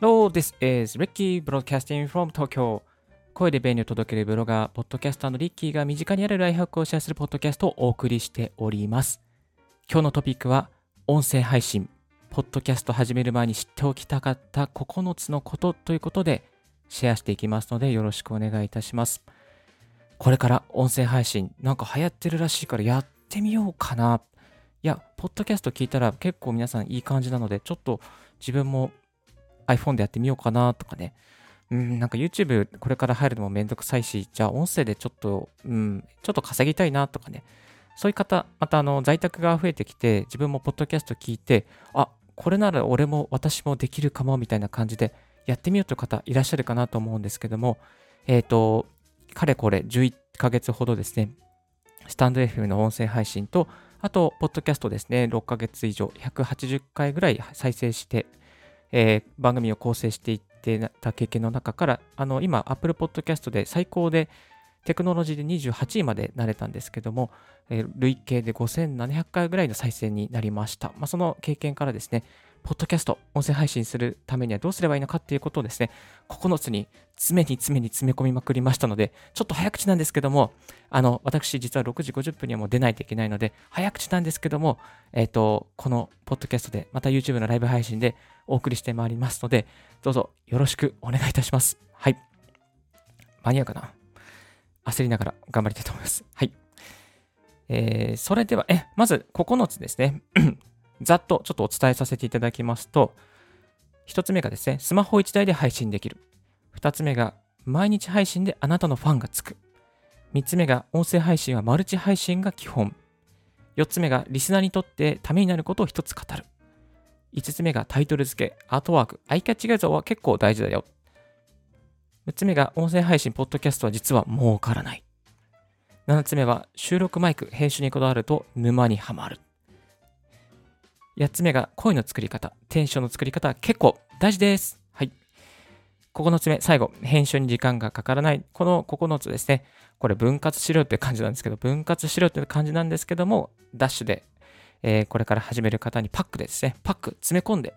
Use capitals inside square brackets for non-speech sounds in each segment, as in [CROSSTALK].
Hello, this is Ricky Broadcasting from Tokyo. 声で便利を届けるブロガー、ポッドキャスターのリッキーが身近にあるライフハックをシェアするポッドキャストをお送りしております。今日のトピックは、音声配信、ポッドキャスト始める前に知っておきたかった9つのことということでシェアしていきますのでよろしくお願いいたします。これから音声配信なんか流行ってるらしいからやってみようかな。いや、ポッドキャスト聞いたら結構皆さんいい感じなので、ちょっと自分も iPhone でやってみようかなとかね。うん、なんか YouTube これから入るのもめんどくさいし、じゃあ音声でちょっと、うん、ちょっと稼ぎたいなとかね。そういう方、またあの在宅が増えてきて、自分もポッドキャスト聞いて、あ、これなら俺も私もできるかもみたいな感じでやってみようという方いらっしゃるかなと思うんですけども、えっ、ー、と、かれこれ11ヶ月ほどですね、スタンド FM の音声配信と、あと、ポッドキャストですね、6ヶ月以上、180回ぐらい再生して、えー、番組を構成していってた経験の中から、あの、今、Apple Podcast で最高で、テクノロジーで28位までなれたんですけども、えー、累計で5700回ぐらいの再生になりました。まあ、その経験からですね、ポッドキャスト、音声配信するためにはどうすればいいのかっていうことをですね、9つに詰めに詰めに詰め込みまくりましたので、ちょっと早口なんですけども、あの、私実は6時50分にはもう出ないといけないので、早口なんですけども、えっ、ー、と、このポッドキャストで、また YouTube のライブ配信でお送りしてまいりますので、どうぞよろしくお願いいたします。はい。間に合うかな焦りながら頑張りたいと思います。はい。えー、それでは、え、まず9つですね。ざっとちょっとお伝えさせていただきますと、1つ目がですね、スマホ1台で配信できる。2つ目が、毎日配信であなたのファンがつく。3つ目が、音声配信はマルチ配信が基本。4つ目が、リスナーにとってためになることを1つ語る。5つ目が、タイトル付け、アートワーク、アイキャッチ画像は結構大事だよ。6つ目が、音声配信、ポッドキャストは実は儲からない。7つ目は、収録マイク、編集にこだわると沼にはまる。8つ目が声の作り方、テンションの作り方は結構大事です。はい。9つ目、最後、編集に時間がかからない。この9つですね。これ分割しろって感じなんですけど、分割しろって感じなんですけども、ダッシュで、えー、これから始める方にパックでですね、パック詰め込んで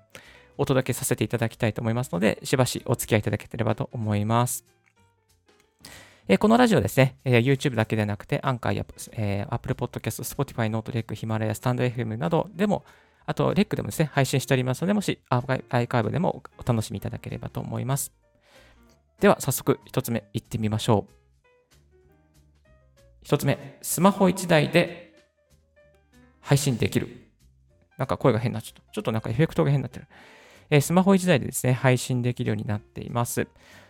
お届けさせていただきたいと思いますので、しばしお付き合いいただければと思います。え、このラジオですね、え、YouTube だけでなくて、アンカーや、えー、Apple Podcast、Spotify、ノートレック、ヒマラヤ、スタンド FM などでもあと、レックでもですね、配信しておりますので、もしアーカイブでもお楽しみいただければと思います。では、早速、一つ目いってみましょう。一つ目、スマホ1台で配信できる。なんか声が変なちゃった。ちょっとなんかエフェクトが変になってる。えー、スマホ1台でですね、配信できるようになっています。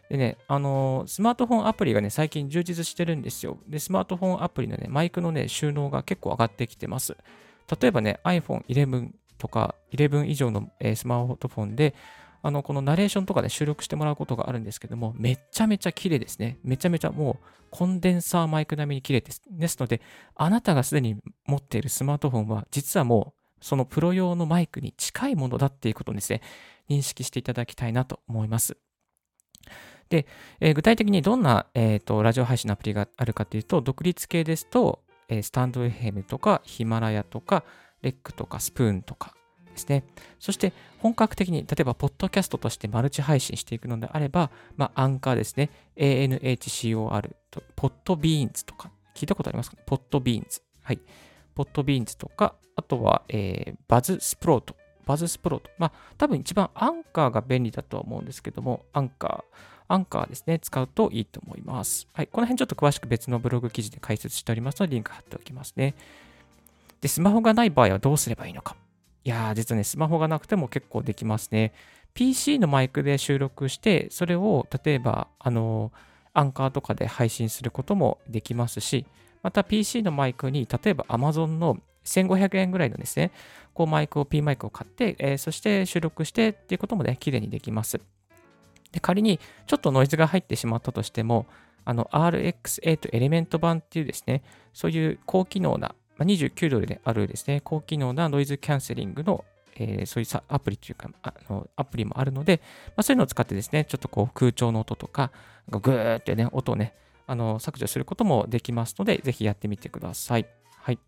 でね、あのー、スマートフォンアプリがね、最近充実してるんですよ。で、スマートフォンアプリのね、マイクのね、収納が結構上がってきてます。例えばね、iPhone 11とか11以上の、えスマートフォンで、あの、このナレーションとかで収録してもらうことがあるんですけども、めちゃめちゃ綺麗ですね。めちゃめちゃもうコンデンサーマイク並みに綺麗です。ですので、あなたがすでに持っているスマートフォンは、実はもうそのプロ用のマイクに近いものだっていうことですね、認識していただきたいなと思います。で、えー、具体的にどんな、えーと、ラジオ配信のアプリがあるかというと、独立系ですと、えー、スタンド FM とかヒマラヤとか、レックとかスプーンとかですね。そして本格的に、例えば、ポッドキャストとしてマルチ配信していくのであれば、まあ、アンカーですね。 ANCHOR と、ポッドビーンズとか、聞いたことありますかポッドビーンズ。はい。ポッドビーンズとか、あとは、えー、バズスプロート。バズスプロート。まあ、多分一番アンカーが便利だとは思うんですけども、アンカー。アンカーですね、使うといいと思います。はい。この辺ちょっと詳しく別のブログ記事で解説しておりますので、リンク貼っておきますね。で、スマホがない場合はどうすればいいのか。いやー、実はね、スマホがなくても結構できますね。PC のマイクで収録して、それを例えば、あの、アンカーとかで配信することもできますし、また PC のマイクに、例えば Amazon の1500円ぐらいのですね、こうマイクを、P マイクを買って、えー、そして収録してっていうこともね、綺麗にできます。で、仮にちょっとノイズが入ってしまったとしても、あの RX8 エレメント版っていうですね、そういう高機能な29ドルであるですね、高機能なノイズキャンセリングの、えー、そういうアプリというか、あのアプリもあるので、まあ、そういうのを使ってですね、ちょっとこう空調の音とか、グーってね、音をね、あの削除することもできますので、ぜひやってみてください。はい。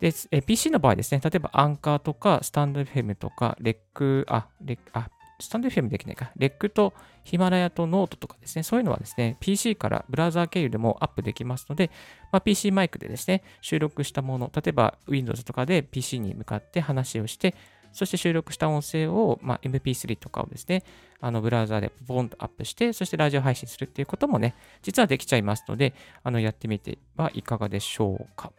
で、え PC の場合ですね、例えばアンカーとか、スタンド FM とか、レック、あ、レック、あ、スタンド FM できないか、レックとヒマラヤとノートとかですね、そういうのはですね、PC からブラウザー経由でもアップできますので、まあ、PC マイクでですね、収録したもの、例えば Windows とかで PC に向かって話をして、そして収録した音声を、まあ、MP3 とかをですね、あのブラウザーでボンとアップして、そしてラジオ配信するっていうこともね、実はできちゃいますので、あのやってみてはいかがでしょうか。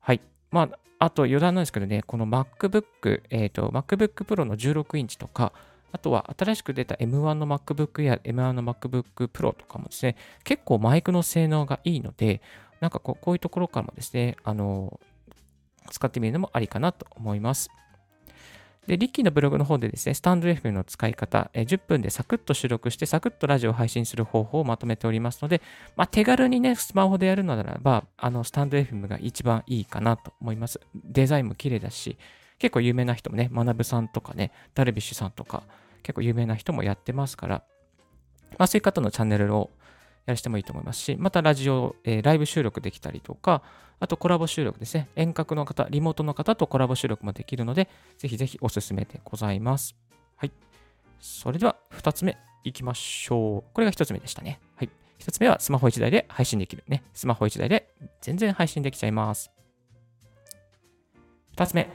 はい。まあ、あと余談なんですけどね、この MacBook、えっ、ー、と、MacBook Pro の16インチとか、あとは新しく出た M1 の MacBook や M1 の MacBook Pro とかもですね、結構マイクの性能がいいので、なんかこうこういうところからもですね、あの、使ってみるのもありかなと思います。で、リッキーのブログの方でですね、スタンド FM の使い方、え10分でサクッと収録して、サクッとラジオを配信する方法をまとめておりますので、まあ、手軽にね、スマホでやるのならば、あの、スタンド FM が一番いいかなと思います。デザインも綺麗だし、結構有名な人もね、学さんとかね、ダルビッシュさんとか、結構有名な人もやってますから、まあ、そういう方のチャンネルをやらしてもいいと思いますし、またラジオ、えー、ライブ収録できたりとか、あとコラボ収録ですね。遠隔の方、リモートの方とコラボ収録もできるので、ぜひぜひおすすめでございます。はい。それでは、2つ目いきましょう。これが1つ目でしたね。はい。1つ目はスマホ1台で配信できるね。スマホ1台で全然配信できちゃいます。2つ目。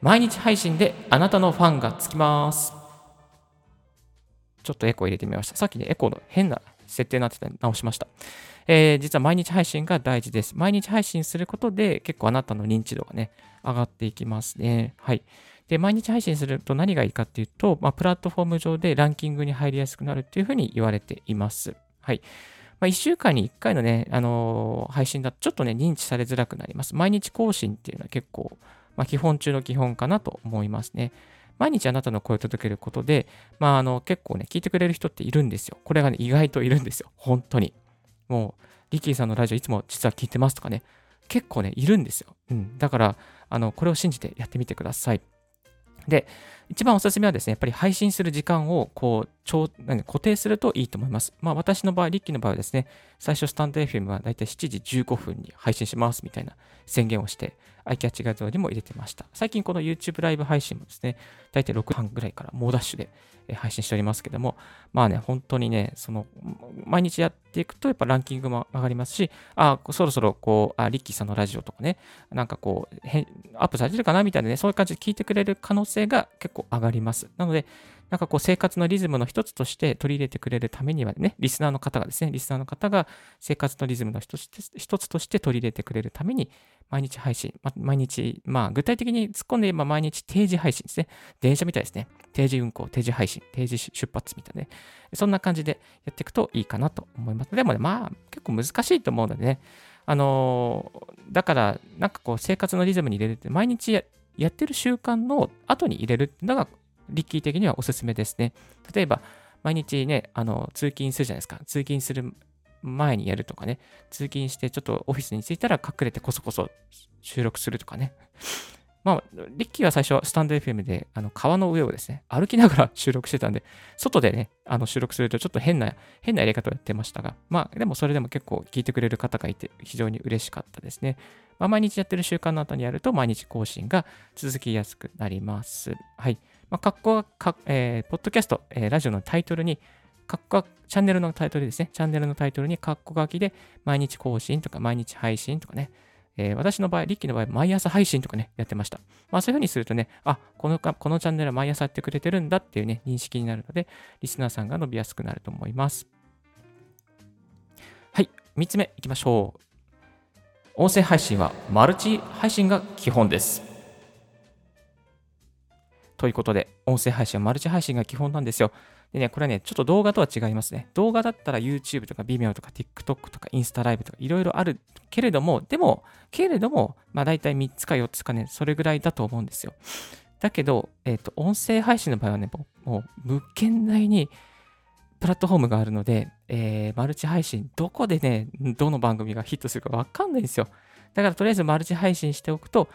毎日配信であなたのファンがつきます。ちょっとエコー入れてみました。さっきね、エコーの変な設定になってた直しました。えー、実は毎日配信が大事です。毎日配信することで結構あなたの認知度がね、上がっていきますね。はい。で、毎日配信すると何がいいかっていうと、まあ、プラットフォーム上でランキングに入りやすくなるっていうふうに言われています。はい。まあ、1週間に1回のね、あのー、配信だとちょっとね、認知されづらくなります。毎日更新っていうのは結構、まあ、基本中の基本かなと思いますね。毎日あなたの声を届けることで、まあ、あの、結構ね、聞いてくれる人っているんですよ。これがね、意外といるんですよ。本当に。もう、リキーさんのラジオいつも実は聞いてますとかね、結構ね、いるんですよ。うん。だから、あの、これを信じてやってみてください。で、一番おすすめはですね、やっぱり配信する時間をこう超何固定するといいと思います。まあ私の場合、リッキーの場合はですね、最初スタンド FM はだいたい7時15分に配信しますみたいな宣言をして、アイキャッチ画像にも入れてました。最近この YouTube ライブ配信もですね、だいたい6時半ぐらいから猛ダッシュで配信しておりますけども、まあね、本当にね、その、毎日やっていくとやっぱランキングも上がりますし、あ、そろそろこう、あ、リッキーさんのラジオとかね、なんかこう、アップされてるかなみたいなね、そういう感じで聞いてくれる可能性が結構上がります。なので、なんかこう生活のリズムの一つとして取り入れてくれるためにはね、リスナーの方がですね、リスナーの方が生活のリズムの一つ一つとして取り入れてくれるために、毎日配信、ま、毎日、まあ具体的に突っ込んで言えば毎日定時配信ですね。電車みたいですね。定時運行、定時配信、定時出発みたいなね。そんな感じでやっていくといいかなと思います。でもね、まあ結構難しいと思うのでね、あのー、だから、なんかこう生活のリズムに入れるって、毎日やってる習慣の後に入れるっていうのがリッキー的にはおすすめですね。例えば、毎日ね、あの、通勤するじゃないですか。通勤する前にやるとかね。通勤してちょっとオフィスに着いたら隠れてこそこそ収録するとかね。まあ、リッキーは最初は、スタンド FM で、あの、川の上をですね、歩きながら収録してたんで、外でね、あの、収録するとちょっと変な、変なやり方をやってましたが、まあ、でもそれでも結構聞いてくれる方がいて、非常に嬉しかったですね。まあ、毎日やってる習慣の後にやると、毎日更新が続きやすくなります。はい。まあ、格好か、えー、ポッドキャスト、えー、ラジオのタイトルに、格好チャンネルのタイトルですね。チャンネルのタイトルに、カッコ書きで、毎日更新とか、毎日配信とかね。えー、私の場合、リッキーの場合、毎朝配信とかね、やってました。まあ、そういうふうにするとね、あ、このかこのチャンネルは毎朝やってくれてるんだっていうね、認識になるので、リスナーさんが伸びやすくなると思います。はい、3つ目いきましょう。音声配信はマルチ配信が基本です。ということで、音声配信はマルチ配信が基本なんですよ。でね、これね、ちょっと動画とは違いますね。動画だったら YouTube とか Vimeo とか TikTok とかインスタライブとかいろいろあるけれども、でも、けれども、まあ大体3つか4つかね、それぐらいだと思うんですよ。だけど、えっ、ー、と、音声配信の場合はね、もう物件内にプラットフォームがあるので、えー、マルチ配信、どこでね、どの番組がヒットするかわかんないんですよ。だからとりあえずマルチ配信しておくと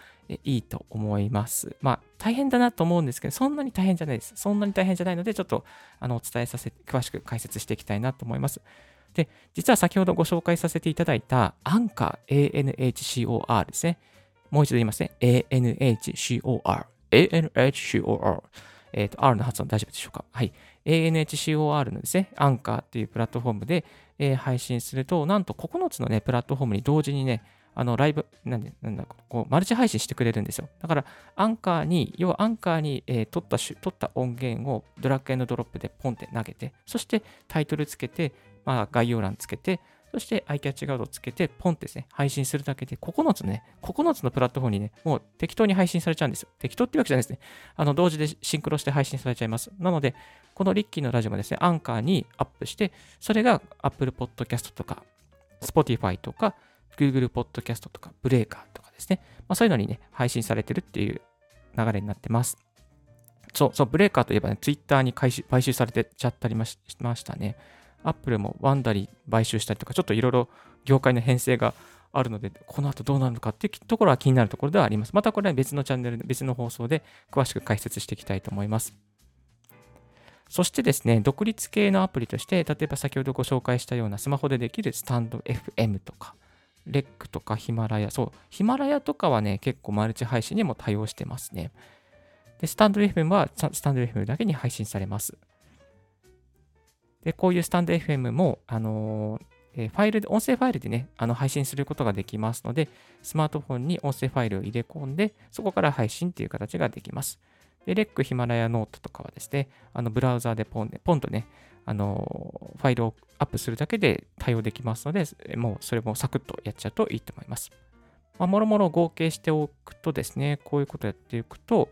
いいと思います。まあ大変だなと思うんですけど、そんなに大変じゃないです。そんなに大変じゃないので、ちょっとあのお伝えさせ、詳しく解説していきたいなと思います。で、実は先ほどご紹介させていただいたアンカー ANHCOR ですね。もう一度言いますね。ANHCOR。ANHCOR。えっ、と、R の発音大丈夫でしょうか？はい。ANHCOR のですね、アンカーっていうプラットフォームで、えー、配信すると、なんと9つのね、プラットフォームに同時にね、あの、ライブ、なんで、なんだ、こう、マルチ配信してくれるんですよ。だから、アンカーに、要はアンカーに、えー、取った取った音源をドラッグエンドロップでポンって投げて、そしてタイトルつけて、まあ、概要欄つけて、そして iCatch ガードをつけて、ポンってですね、配信するだけで、9つね、9つのプラットフォームにね、もう適当に配信されちゃうんですよ。適当ってわけじゃないですね。あの、同時でシンクロして配信されちゃいます。なので、このリッキーのラジオもですね、アンカーにアップして、それが Apple Podcast とか、Spotify とか、Google Podcast とか、ブレーカーとかですね、まあ、そういうのにね、配信されてるっていう流れになってます。そう、そう、ブレーカーといえばね、Twitter に買収されてちゃったりしましたね。アップルもワンダリー買収したりとか、ちょっといろいろ業界の編成があるので、この後どうなるのかっていうところは気になるところではあります。またこれは別のチャンネル、別の放送で詳しく解説していきたいと思います。そしてですね、独立系のアプリとして、例えば先ほどご紹介したようなスマホでできるスタンド FM とか、レックとかヒマラヤ、そう、ヒマラヤとかはね、結構マルチ配信にも対応してますね。で、スタンド FM はスタンド FM だけに配信されます。で、こういうスタンド FM も、あのー、ファイルで、音声ファイルでね、あの配信することができますので、スマートフォンに音声ファイルを入れ込んで、そこから配信っていう形ができます。で、レックヒマラヤノートとかはですね、あのブラウザーでポンで、ポンとね、あのファイルをアップするだけで対応できますので、もうそれもサクッとやっちゃうといいと思います。まあ、もろもろ合計しておくとですね、こういうことをやっていくと、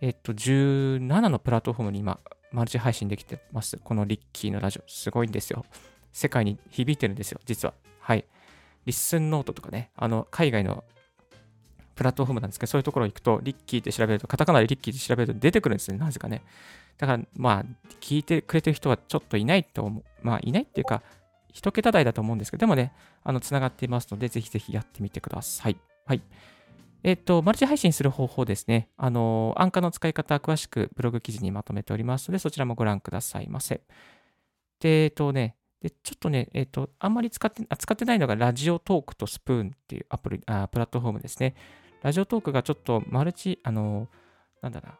えっと、17のプラットフォームに今、マルチ配信できてます。このリッキーのラジオ、すごいんですよ。世界に響いてるんですよ、実は。はい。リッスンノートとかね、あの、海外のプラットフォームなんですけど、そういうところ行くと、リッキーって調べると、カタカナでリッキーって調べると出てくるんですね、なぜかね。だから、まあ、聞いてくれてる人はちょっといないと思う。まあ、いないっていうか、一桁台だと思うんですけど、でもね、あの、つながっていますので、ぜひぜひやってみてください。はい。えっ、と、マルチ配信する方法ですね。あの、アンカーの使い方、詳しくブログ記事にまとめておりますので、そちらもご覧くださいませ。で、えっ、とね、で、ちょっとね、えっ、と、あんまり使って、使ってないのが、ラジオトークとスプーンっていうアプリ、あプラットフォームですね。ラジオトークがちょっとマルチ、あの、なんだな、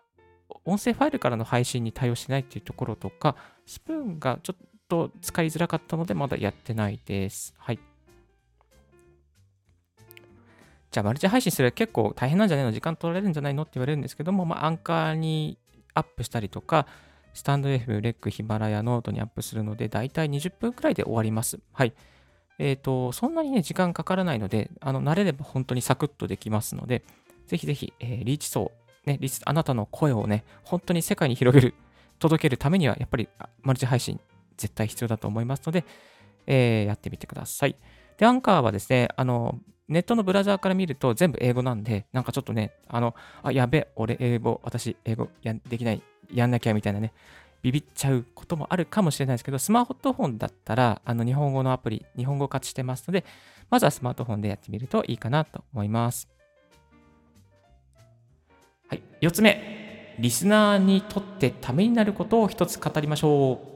音声ファイルからの配信に対応しないっていうところとか、スプーンがちょっと使いづらかったので、まだやってないです。はい。じゃあマルチ配信する結構大変なんじゃないの時間取られるんじゃないのって言われるんですけども、まあ、アンカーにアップしたりとか、スタンド FM、レック、ヒマラヤ、ノートにアップするので、だいたい20分くらいで終わります。はい。えっ、ー、と、そんなにね、時間かからないので、あの、慣れれば本当にサクッとできますので、ぜひぜひ、えー、リーチ層、ね、あなたの声をね、本当に世界に広げる、届けるためには、やっぱりマルチ配信、絶対必要だと思いますので、えー、やってみてください。で、アンカーはですね、あの、ネットのブラウザーから見ると全部英語なんで、なんかちょっとね、あの、あ、やべ、俺英語、私英語やできない、やんなきゃみたいなね、ビビっちゃうこともあるかもしれないですけど、スマートフォンだったら、あの、日本語のアプリ、日本語化してますので、まずはスマートフォンでやってみるといいかなと思います。はい、4つ目、リスナーにとってためになることを一つ語りましょう。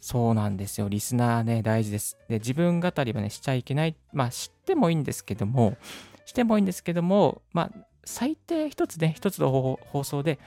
そうなんですよ。リスナーね、大事です。で、自分語りはね、しちゃいけない。まあ、知ってもいいんですけども、してもいいんですけども、まあ、最低一つね、一つの放送で、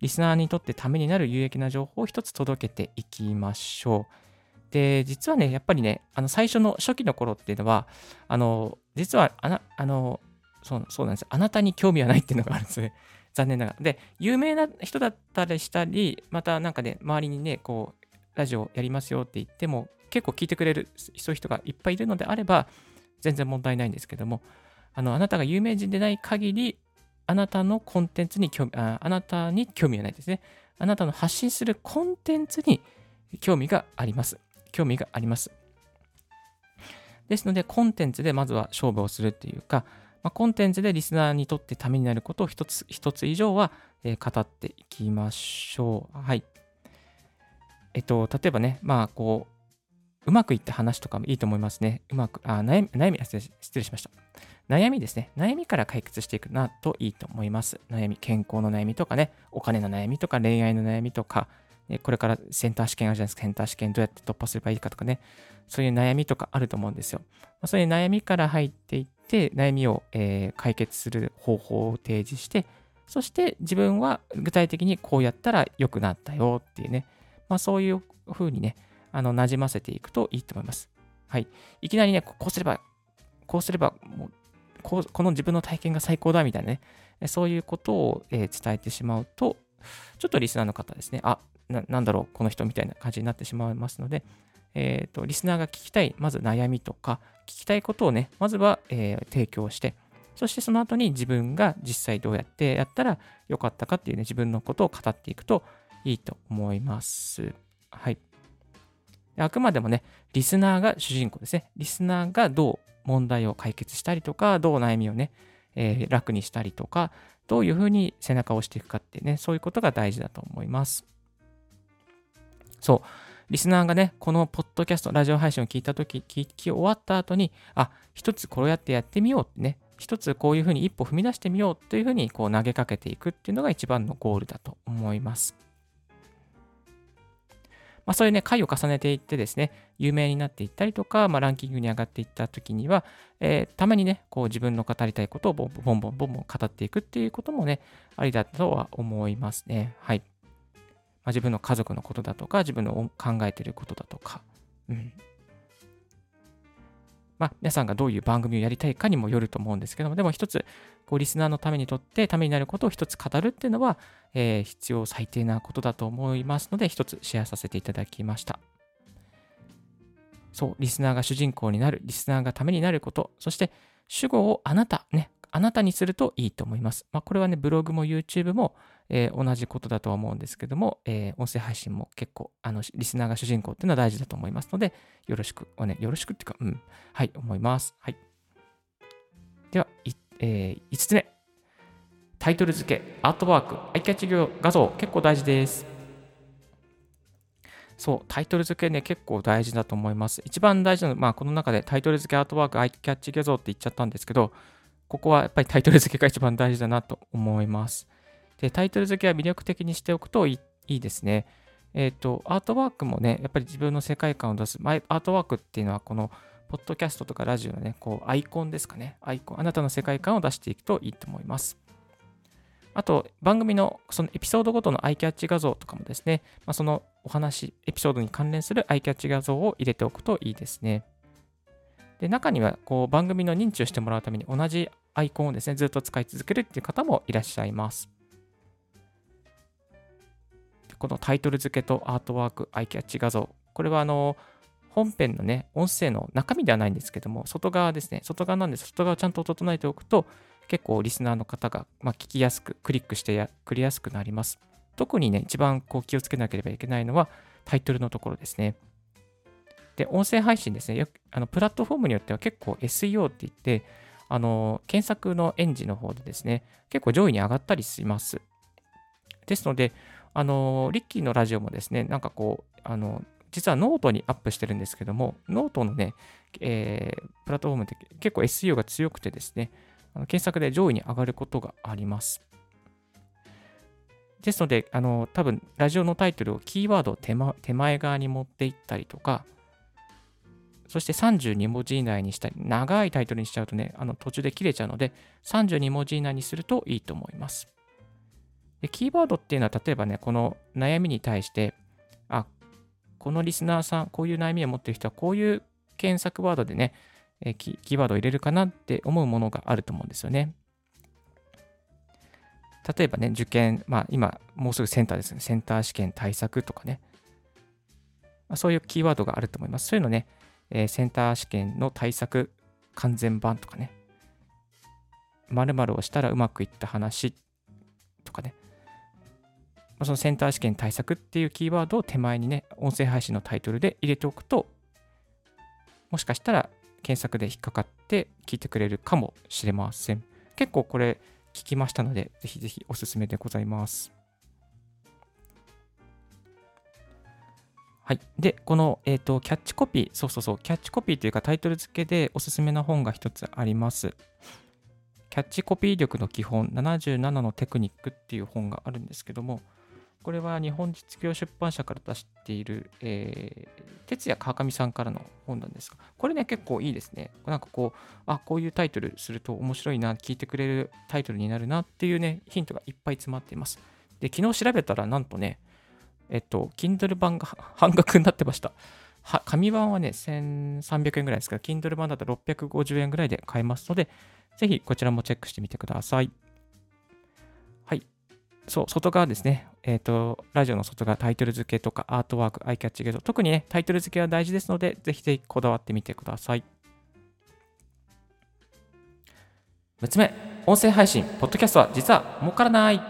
リスナーにとってためになる有益な情報を一つ届けていきましょう。で、実はね、やっぱりね、あの最初の初期の頃っていうのは、あの、実はあな、あの、そうそうなんですあなたに興味はないっていうのがあるんですね。[LAUGHS] 残念ながら。で、有名な人だったりしたり、またなんかね、周りにね、こう、ラジオやりますよって言っても、結構聞いてくれるそういう人がいっぱいいるのであれば、全然問題ないんですけども、あのあなたが有名人でない限り、あなたのコンテンツに興味あ、あなたに興味がないですね。あなたの発信するコンテンツに興味があります。興味があります。ですので、コンテンツでまずは勝負をするっていうか、まあ、コンテンツでリスナーにとってためになることを一つ一つ以上は、えー、語っていきましょう。はい。えっと、例えばね、まあ、こう、うまくいった話とかもいいと思いますね。うまく、あ、悩み、悩み、失礼しました。悩みですね。悩みから解決していくなといいと思います。悩み、健康の悩みとかね、お金の悩みとか、恋愛の悩みとか、これからセンター試験あるじゃないですか。センター試験どうやって突破すればいいかとかね、そういう悩みとかあると思うんですよ。そういう悩みから入っていって、悩みを、えー、解決する方法を提示して、そして自分は具体的にこうやったら良くなったよっていうね、まあ、そういう風にね、あの、馴染ませていくといいと思います。はい。いきなりね、こうすれば、こうすれば、もうこうこの自分の体験が最高だみたいなね、そういうことを、えー、伝えてしまうと、ちょっとリスナーの方ですね、あ、ななんだろう、この人みたいな感じになってしまいますので、えーと、リスナーが聞きたい、まず悩みとか、聞きたいことをね、まずは、えー、提供して、そしてその後に自分が実際どうやってやったらよかったかっていうね、自分のことを語っていくといいと思います。はい。あくまでもね、リスナーが主人公ですね。リスナーがどう問題を解決したりとか、どう悩みをね、えー、楽にしたりとか、どういうふうに背中を押していくかってね、そういうことが大事だと思います。そう。リスナーがね、このポッドキャスト、ラジオ配信を聞いたとき、聞き終わった後に、あ、一つこうやってやってみようってね、一つこういうふうに一歩踏み出してみようというふうにこう投げかけていくっていうのが一番のゴールだと思います。まあ、そういうね、回を重ねていってですね、有名になっていったりとか、まあ、ランキングに上がっていった時には、えー、たまにね、こう自分の語りたいことをボンボンボンボン語っていくっていうこともね、ありだとは思いますね。はい。まあ、自分の家族のことだとか、自分の考えていることだとか、うん。まあ、皆さんがどういう番組をやりたいかにもよると思うんですけども、でも一つ、こうリスナーのためにとってためになることを一つ語るっていうのは、えー、必要最低なことだと思いますので、一つシェアさせていただきました。そう、リスナーが主人公になる、リスナーがためになること、そして主語をあなた、ね、あなたにするといいと思います。まあ、これはね、ブログも YouTube も、えー、同じことだとは思うんですけども、えー、音声配信も結構、あの、リスナーが主人公っていうのは大事だと思いますので、よろしく、おね、よろしくっていうか、うん、はい、思います。はい。では、えー、5つ目。タイトル付け、アートワーク、アイキャッチ画像、結構大事です。そう、タイトル付けね、結構大事だと思います。一番大事なのは、まあ、この中でタイトル付け、アートワーク、アイキャッチ画像って言っちゃったんですけど、ここはやっぱりタイトル付けが一番大事だなと思います。で、タイトル付けは魅力的にしておくといいですね。えっ、ー、と、アートワークもね、やっぱり自分の世界観を出す、アートワークっていうのは、この、ポッドキャストとかラジオのね、こう、アイコンですかね。アイコン、あなたの世界観を出していくといいと思います。あと、番組のそのエピソードごとのアイキャッチ画像とかもですね、まあ、そのお話、エピソードに関連するアイキャッチ画像を入れておくといいですね。で、中には、こう、番組の認知をしてもらうために同じアイコンをですね、ずっと使い続けるっていう方もいらっしゃいます。このタイトル付けとアートワーク、アイキャッチ画像。これはあの、本編のね、音声の中身ではないんですけども、外側ですね、外側なんです。外側をちゃんと整えておくと、結構リスナーの方が、ま、聞きやすく、クリックしてやくりやすくなります。特にね、一番こう気をつけなければいけないのは、タイトルのところですね。で、音声配信ですね、よあのプラットフォームによっては結構 SEO って言って、あの、検索のエンジンの方でですね、結構上位に上がったりします。ですので、あの、リッキーのラジオもですね、なんかこう、あの、実はノートにアップしてるんですけども、ノートのね、えー、プラットフォームって結構 SEO が強くてですね、あの検索で上位に上がることがあります。ですので、あの、多分、ラジオのタイトルをキーワードを手,、ま、手前側に持っていったりとか、そして32文字以内にしたり、長いタイトルにしちゃうとね、あの途中で切れちゃうので、32文字以内にするといいと思います。でキーワードっていうのは、例えばね、この悩みに対して、あ、このリスナーさん、こういう悩みを持ってる人は、こういう検索ワードでね、えキーワードを入れるかなって思うものがあると思うんですよね。例えばね、受験、まあ今、もうすぐセンターですね、センター試験対策とかね、ま、そういうキーワードがあると思います。そういうのね、え、センター試験の対策完全版とかね、〇〇をしたらうまくいった話とかね、そのセンター試験対策っていうキーワードを手前にね、音声配信のタイトルで入れておくと、もしかしたら検索で引っかかって聞いてくれるかもしれません。結構これ聞きましたので、ぜひぜひおすすめでございます。はい。で、この、えっ、ー、と、キャッチコピー、そうそうそう、キャッチコピーというかタイトル付けでおすすめな本が一つあります。キャッチコピー力の基本77のテクニックっていう本があるんですけども、これは日本実業出版社から出している、えー、哲也川上さんからの本なんですが、これね、結構いいですね。なんかこう、あ、こういうタイトルすると面白いな、聞いてくれるタイトルになるなっていうね、ヒントがいっぱい詰まっています。で、昨日調べたら、なんとね、えっと、Kindle 版が [LAUGHS] 半額になってました。は紙版はね、1300円ぐらいですから、Kindle 版だと650円ぐらいで買えますので、ぜひこちらもチェックしてみてください。はい。そう、外側ですね。えっ、ー、と、ラジオの外側、タイトル付けとかアートワーク、アイキャッチゲート、特にね、タイトル付けは大事ですので、ぜひぜひこだわってみてください。6つ目、音声配信、ポッドキャストは実は儲からない。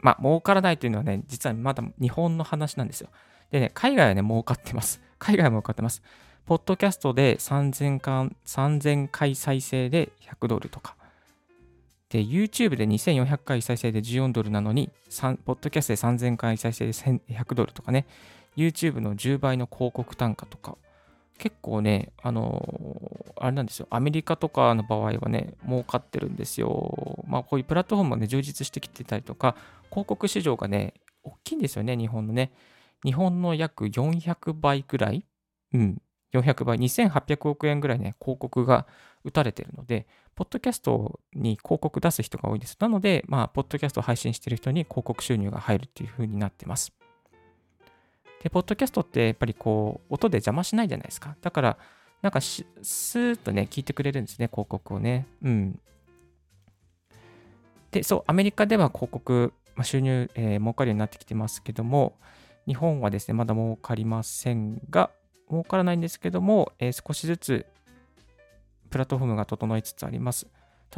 まあ、儲からないというのはね、実はまだ日本の話なんですよ。でね、海外はね、儲かってます。海外は儲かってます。ポッドキャストで3000回 ,3000 回再生で100ドルとか。で、YouTube で2400回再生で14ドルなのに、ポッドキャストで3000回再生で1100ドルとかね、YouTube の10倍の広告単価とか、結構ね、あのー、あれなんですよ、アメリカとかの場合はね、儲かってるんですよ。まあ、こういうプラットフォームもね、充実してきてたりとか、広告市場がね、大きいんですよね、日本のね。日本の約400倍くらい、うん、400倍、2800億円ぐらいね、広告が打たれてるので、ポッドキャストに広告出す人が多いです。なので、まあ、ポッドキャストを配信してる人に広告収入が入るっていう風になってます。で、ポッドキャストってやっぱりこう、音で邪魔しないじゃないですか。だから、なんかスーッとね、聞いてくれるんですね、広告をね。うん。で、そう、アメリカでは広告、まあ、収入、えー、儲かるようになってきてますけども、日本はですね、まだ儲かりませんが、儲からないんですけども、えー、少しずつプラットフォームが整いつつあります。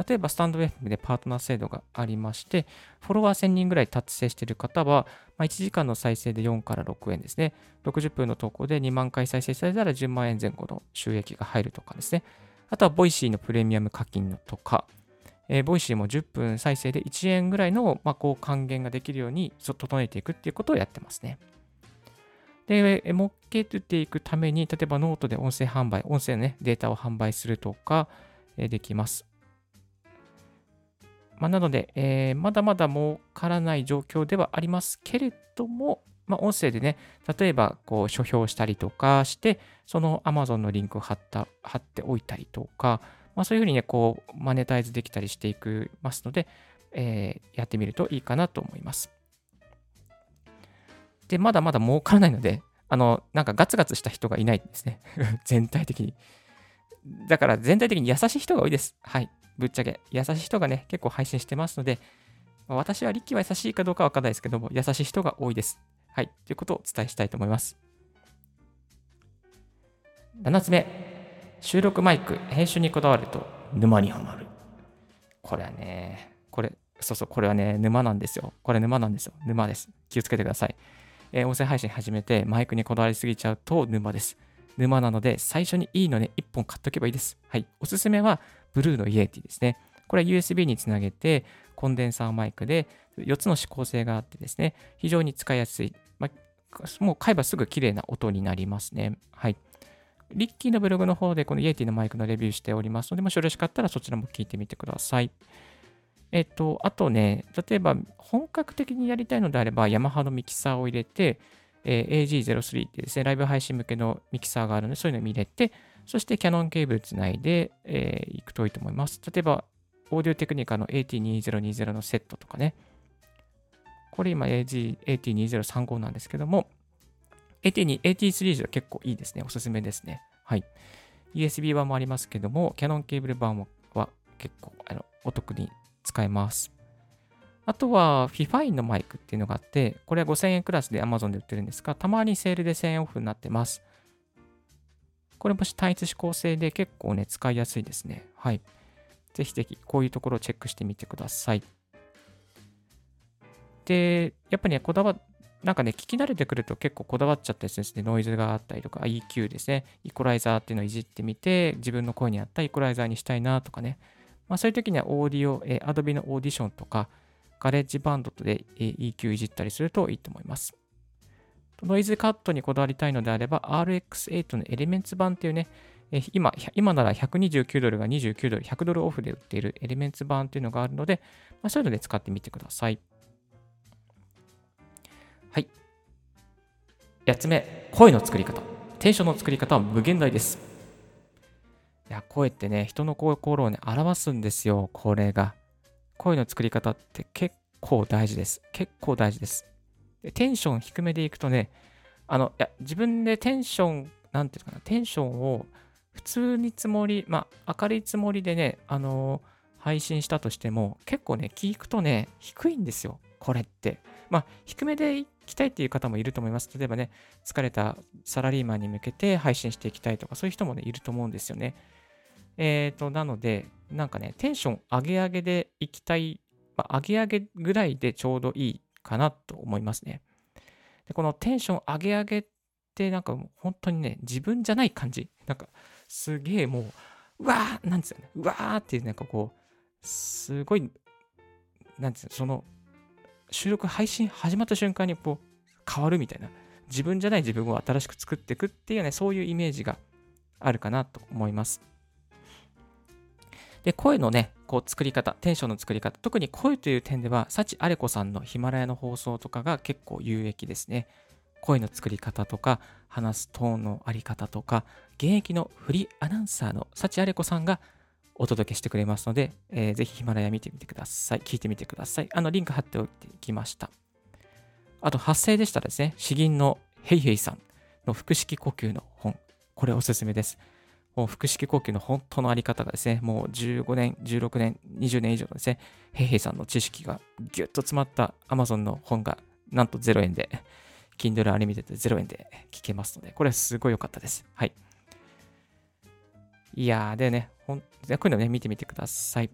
例えば、スタンド FM でパートナー制度がありまして、フォロワー1000人ぐらい達成している方は、まあ、1時間の再生で4から6円ですね。60分の投稿で2万回再生されたら10万円前後の収益が入るとかですね。あとは、 Voicy のプレミアム課金のとか、えー、 Voicy も10分再生で1円ぐらいの、まあ、こう還元ができるように整えていくっていうことをやってますね。で、儲けていくために、例えばノートで音声販売、音声の、ね、データを販売するとか、えできます。まあ、なので、えー、まだまだ儲からない状況ではありますけれども、まあ、音声でね、例えばこう書評したりとかして、その Amazon のリンクを貼った貼っておいたりとか、まあ、そういうふうにね、こう、マネタイズできたりしていくますので、えー、やってみるといいかなと思います。で、まだまだ儲からないので、あの、なんかガツガツした人がいないですね。[LAUGHS] 全体的に。だから全体的に優しい人が多いです。はい。ぶっちゃけ。優しい人がね、結構配信してますので、私はリッキーは優しいかどうかわかんないですけども、優しい人が多いです。はい。ということをお伝えしたいと思います。7つ目。収録マイク、編集にこだわると沼にはまる。これはね、これ、そうそう、これはね、沼なんですよ。これ沼なんですよ。沼です。気をつけてください。えー、音声配信始めてマイクにこだわりすぎちゃうと沼です。沼なので最初にいいので1本買っとけばいいです。はい。おすすめはブルーのイエティですね。これは USB につなげてコンデンサーマイクで4つの指向性があってですね、非常に使いやすい。まあ、もう買えばすぐ綺麗な音になりますね。はい。リッキーのブログの方でこのイエティのマイクのレビューしておりますので、もしよろしかったらそちらも聞いてみてください。えっと、あとね、例えば本格的にやりたいのであれば、ヤマハのミキサーを入れて、えー、AG03 ってですね、ライブ配信向けのミキサーがあるので、そういうのを入れて、そしてキャノンケーブルつないで、えー、いくといいと思います。例えば、オーディオテクニカの AT2020 のセットとかね。これ今 AG AT2035 なんですけども、AT2、AT3 は結構いいですね。おすすめですね。はい。USB 版もありますけども、キャノンケーブル版は結構あのお得に使えます。あとは、 FIFINE のマイクっていうのがあって、これは5000円クラスで Amazon で売ってるんですが、たまにセールで1000円オフになってます。これも単一指向性で結構ね、使いやすいですね。はい。ぜひぜひ、こういうところをチェックしてみてください。で、やっぱりね、こだわ、なんかね、聞き慣れてくると結構こだわっちゃったりするんですね。ノイズがあったりとか、EQ ですね。イコライザーっていうのをいじってみて、自分の声に合ったイコライザーにしたいなとかね。まあ、そういう時にはオーディオ、えー、Adobe のオーディションとか、ガレッジバンドで EQ いじったりするといいと思います。ノイズカットにこだわりたいのであれば、RX8 のエレメンツ版っていうね、今今なら129ドルが29ドル、100ドルオフで売っているエレメンツ版っていうのがあるので、まあ、そういうので使ってみてください。はい。8つ目、声の作り方。テンションの作り方は無限大です。いや、声ってね、人の心をね、表すんですよ、これが。声の作り方って結構大事です。結構大事です。でテンション低めでいくとね、あの、いや、自分でテンション、なんていうかな、テンションを普通につもり、まあ、明るいつもりでね、あのー、配信したとしても、結構ね、聞くとね、低いんですよ、これって。まあ、低めでいきたいっていう方もいると思います。例えばね、疲れたサラリーマンに向けて配信していきたいとか、そういう人もね、いると思うんですよね。えっ、ー、と、なので、なんかね、テンション上げ上げでいきたい、まあ、上げ上げぐらいでちょうどいいかなと思いますね。でこのテンション上げ上げって、なんか本当にね、自分じゃない感じ。なんか、すげえもう、うわーなんですよね。うわーっていう、なんかこう、すごい、なんですよ、その、収録配信始まった瞬間にこう、変わるみたいな。自分じゃない自分を新しく作っていくっていうね、そういうイメージがあるかなと思います。で、声のね、こう作り方、テンションの作り方、特に声という点では、幸あれ子さんのヒマラヤの放送とかが結構有益ですね。声の作り方とか、話すトーンのあり方とか、現役のフリーアナウンサーの幸あれ子さんがお届けしてくれますので、えー、ぜひヒマラヤ見てみてください。聞いてみてください。あの、リンク貼っておいてきました。あと、発声でしたらですね、詩吟のヘイヘイさんの腹式呼吸の本、これおすすめです。もう腹式呼吸の本当のあり方がですね、もう15年、16年、20年以上のですね、ヘイヘイさんの知識がぎゅっと詰まった Amazon の本がなんと0円で、Kindle Unlimited で0円で聞けますので、これはすごい良かったです。はい。いやー、でね、ほんこういうのね、見てみてください。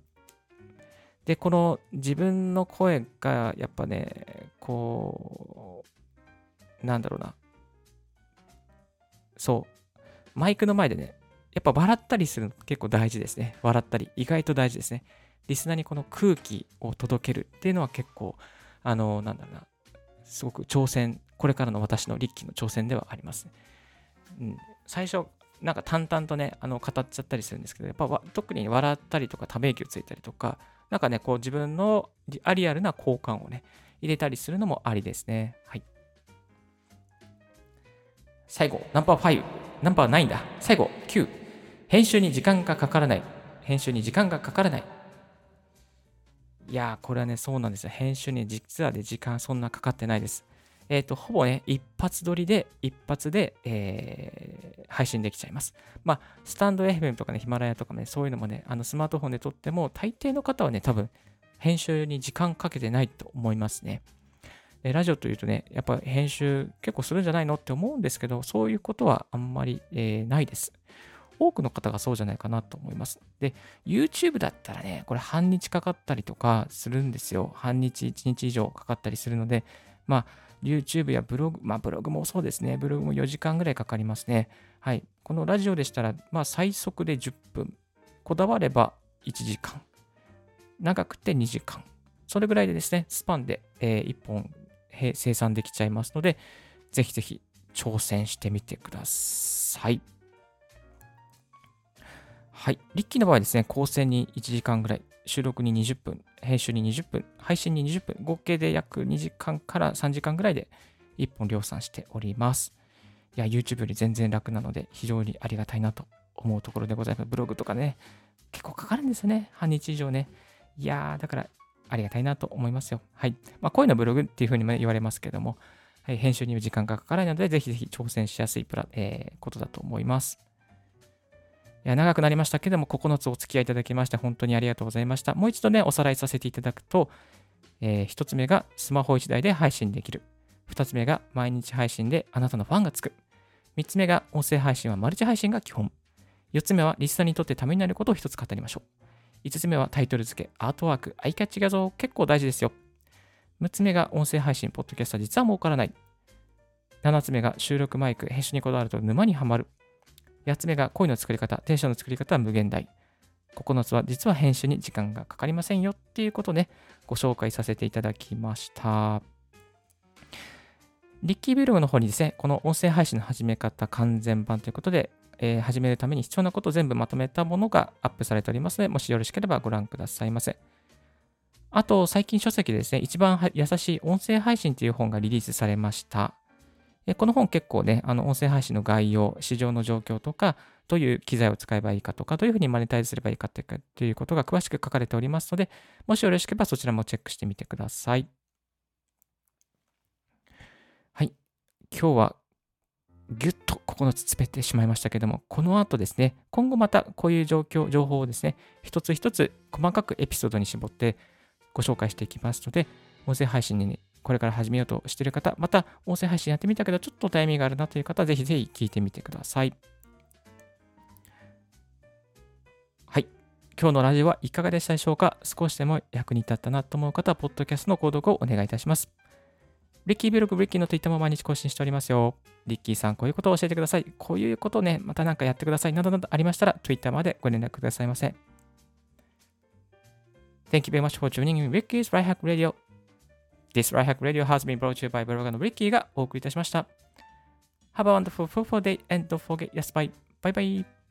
で、この自分の声がやっぱね、こう、なんだろうな。そう。マイクの前でね、やっぱ笑ったりするの結構大事ですね。笑ったり。意外と大事ですね。リスナーにこの空気を届けるっていうのは結構、あの、なんだろうな、すごく挑戦、これからの私の立気の挑戦ではあります、うん、最初、なんか淡々とね、あの語っちゃったりするんですけど、やっぱ特に笑ったりとか、ため息をついたりとか、なんかね、こう自分のアリアルな交換をね、入れたりするのもありですね。はい。最後、ナンバー5、ナンバー9だ。最後、9。編集に時間がかからない。編集に時間がかからない。いやー、これはね、そうなんですよ。編集に実はで時間そんなかかってないです。えっ、ー、と、ほぼね、一発撮りで、一発で、えー、配信できちゃいます。まあ、スタンド FM とかね、ヒマラヤとかね、そういうのもね、あのスマートフォンで撮っても、大抵の方はね、多分、編集に時間かけてないと思いますね。ラジオというとね、やっぱ編集結構するんじゃないのって思うんですけど、そういうことはあんまり、えー、ないです。多くの方がそうじゃないかなと思います。で、YouTube だったらね、これ半日かかったりとかするんですよ。半日、1日以上かかったりするので、まあ、YouTube やブログ、まあ、ブログもそうですね。ブログも4時間ぐらいかかりますね。はい。このラジオでしたら、まあ、最速で10分。こだわれば1時間。長くて2時間。それぐらいでですね、スパンで、え、1本生産できちゃいますので、ぜひぜひ挑戦してみてください。はい。リッキーの場合ですね、構成に1時間ぐらい、収録に20分、編集に20分、配信に20分、合計で約2時間から3時間ぐらいで1本量産しております。いや、YouTube より全然楽なので、非常にありがたいなと思うところでございます。ブログとかね、結構かかるんですよね。半日以上ね。いやー、だからありがたいなと思いますよ。はい。まあ、こういうのブログっていう風にも言われますけども、はい、編集にも時間がかからないので、ぜひぜひ挑戦しやすいプラ、えー、ことだと思います。いや長くなりましたけども、9つお付き合いいただきまして、本当にありがとうございました。もう一度ね、おさらいさせていただくと、えー、1つ目がスマホ1台で配信できる。2つ目が毎日配信であなたのファンがつく。3つ目が音声配信はマルチ配信が基本。4つ目はリスナーにとってためになることを1つ語りましょう。5つ目はタイトル付け、アートワーク、アイキャッチ画像結構大事ですよ。6つ目が音声配信、ポッドキャスト実は儲からない。7つ目が収録マイク、編集にこだわると沼にはまる。8つ目が声の作り方、テンションの作り方は無限大。9つは実は編集に時間がかかりませんよっていうことをね、ご紹介させていただきました。リッキーブログの方にですね、この音声配信の始め方完全版ということで、えー、始めるために必要なことを全部まとめたものがアップされておりますので、もしよろしければご覧くださいませ。あと、最近書籍でですね、一番優しい音声配信という本がリリースされました。この本結構ね、あの音声配信の概要、市場の状況とか、どういう機材を使えばいいかとか、どういうふうにマネタイズすればいいかということが詳しく書かれておりますので、もしよろしければそちらもチェックしてみてください。はい。今日はぎゅっと9つ詰めてしまいましたけども、この後ですね、今後またこういう状況、情報をですね、一つ一つ細かくエピソードに絞ってご紹介していきますので、音声配信に、ね、これから始めようとしている方、また音声配信やってみたけど、ちょっとタイミングがあるなという方、ぜひぜひ聞いてみてください。はい。今日のラジオはいかがでしたでしょうか？少しでも役に立ったなと思う方は、ポッドキャストの購読をお願いいたします。リッキーブログ、リッキーの Twitter も毎日更新しておりますよ。リッキーさん、こういうことを教えてください。こういうことをね、また何かやってください。などなどありましたら、Twitter までご連絡くださいませ。Thank you very much for tuning in Ricky's Right Hack Radio. This Right Hack Radio has been brought to you by ブロガーのリッキーがお送りいたしました。Have a wonderful, fruitful day and don't forget, yes, bye. Bye bye.